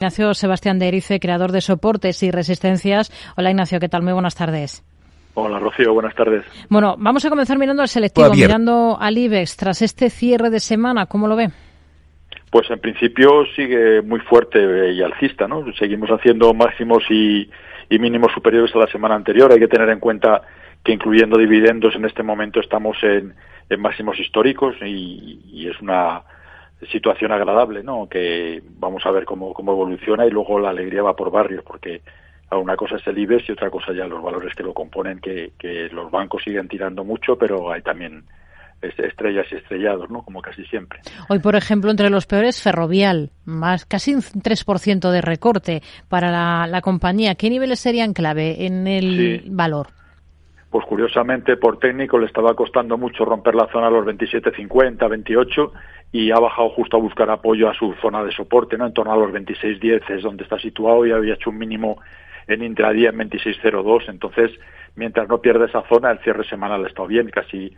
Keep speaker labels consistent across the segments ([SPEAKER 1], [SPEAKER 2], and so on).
[SPEAKER 1] Ignacio Sebastián de Erice, creador de soportes y resistencias. Hola Ignacio, ¿qué tal? Muy buenas tardes.
[SPEAKER 2] Hola Rocío, buenas tardes.
[SPEAKER 1] Bueno, vamos a comenzar mirando al selectivo, mirando al IBEX. Tras este cierre de semana, ¿cómo lo ve?
[SPEAKER 2] Pues en principio sigue muy fuerte y alcista, ¿no? Seguimos haciendo máximos y, mínimos superiores a la semana anterior. Hay que tener en cuenta que incluyendo dividendos en este momento estamos en, máximos históricos y es una situación agradable, ¿no? Que vamos a ver cómo, cómo evoluciona y luego la alegría va por barrios, porque una cosa es el IBEX y otra cosa ya los valores que lo componen, que, que los bancos siguen tirando mucho, pero hay también estrellas y estrellados, ¿no? Como casi siempre.
[SPEAKER 1] Hoy, por ejemplo, entre los peores, Ferrovial, más casi un 3% de recorte para la, la, compañía. ¿Qué niveles serían clave en el valor?
[SPEAKER 2] Pues curiosamente, por técnico le estaba costando mucho romper la zona a los 27.50, 28 y ha bajado justo a buscar apoyo a su zona de soporte, ¿no? En torno a los 26.10 es donde está situado y había hecho un mínimo en intradía en 26.02. Entonces, mientras no pierde esa zona, el cierre semanal ha estado bien, casi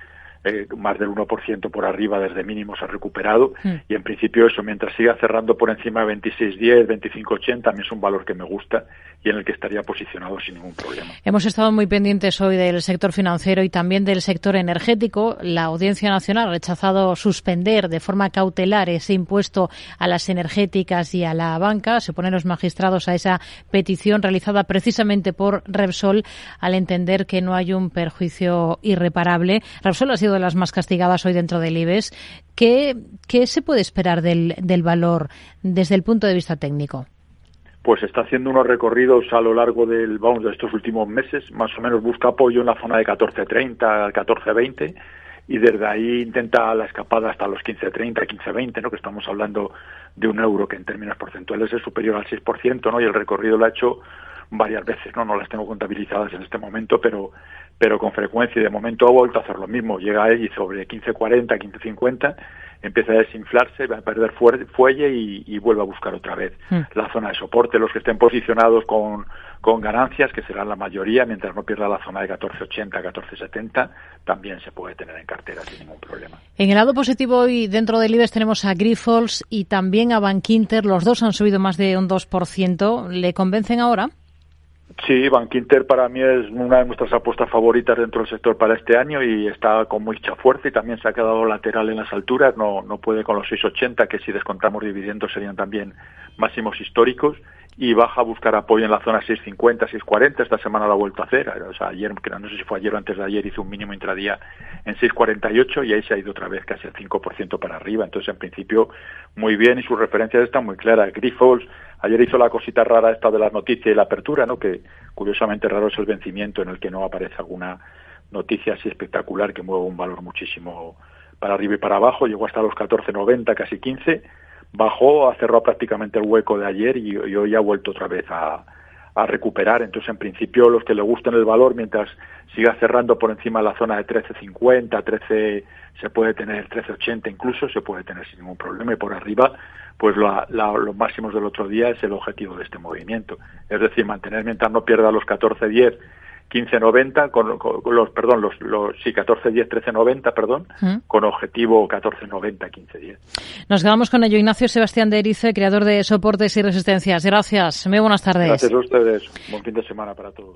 [SPEAKER 2] eh, más del 1% por arriba desde mínimos ha recuperado hmm. y en principio eso mientras siga cerrando por encima de 26.10, 25.80 también es un valor que me gusta y en el que estaría posicionado sin ningún problema.
[SPEAKER 1] Hemos estado muy pendientes hoy del sector financiero y también del sector energético. La Audiencia Nacional ha rechazado suspender de forma cautelar ese impuesto a las energéticas y a la banca. Se ponen los magistrados a esa petición realizada precisamente por Repsol al entender que no hay un perjuicio irreparable. Repsol ha sido de las más castigadas hoy dentro del IBEX. ¿Qué, qué se puede esperar del, del valor desde el punto de vista técnico?
[SPEAKER 2] pues está haciendo unos recorridos a lo largo del vamos de estos últimos meses, más o menos busca apoyo en la zona de 14.30 14.20 y desde ahí intenta la escapada hasta los 15.30, 15.20, ¿no? que estamos hablando de un euro que en términos porcentuales es superior al 6%, ¿no? y el recorrido lo ha hecho varias veces, no no las tengo contabilizadas en este momento, pero pero con frecuencia y de momento ha vuelto a hacer lo mismo. Llega ahí sobre 15.40, 15.50, empieza a desinflarse, va a perder fuelle y, vuelve a buscar otra vez hmm. la zona de soporte. Los que estén posicionados con, con ganancias, que serán la mayoría, mientras no pierda la zona de 14.80, 14.70, también se puede tener en cartera sin ningún problema.
[SPEAKER 1] En el lado positivo hoy dentro del IBEX tenemos a Grifols y también a Bankinter. Los dos han subido más de un 2%. ¿Le convencen ahora?
[SPEAKER 2] Sí, Bankinter para mí es una de nuestras apuestas favoritas dentro del sector para este año y está con mucha fuerza y también se ha quedado lateral en las alturas, no, no puede con los 6,80 que si descontamos dividendos serían también máximos históricos y baja a buscar apoyo en la zona 650, 640. Esta semana lo ha vuelto a hacer. O sea, ayer, no sé si fue ayer o antes de ayer, hizo un mínimo intradía en 648 y ahí se ha ido otra vez casi el 5% para arriba. Entonces, en principio, muy bien y sus referencias están muy claras. Grifols, ayer hizo la cosita rara esta de la noticia y la apertura, ¿no? Que curiosamente raro es el vencimiento en el que no aparece alguna noticia así espectacular que mueve un valor muchísimo para arriba y para abajo. Llegó hasta los 14.90, casi 15 bajó, cerrado prácticamente el hueco de ayer y, hoy ha vuelto otra vez a, recuperar. Entonces, en principio, los que le gusten el valor, mientras siga cerrando por encima de la zona de 13.50, 13, se puede tener 13.80 incluso, se puede tener sin ningún problema. Y por arriba, pues los máximos del otro día es el objetivo de este movimiento. Es decir, mantener mientras no pierda los 14.10 1590 con, con, los perdón los, los sí 1410 1390 perdón ¿Mm? con objetivo 1490 1510
[SPEAKER 1] nos quedamos con ello. Ignacio Sebastián de Erice creador de soportes y resistencias. Gracias. Muy buenas tardes.
[SPEAKER 2] Gracias a ustedes. Buen fin de semana para todos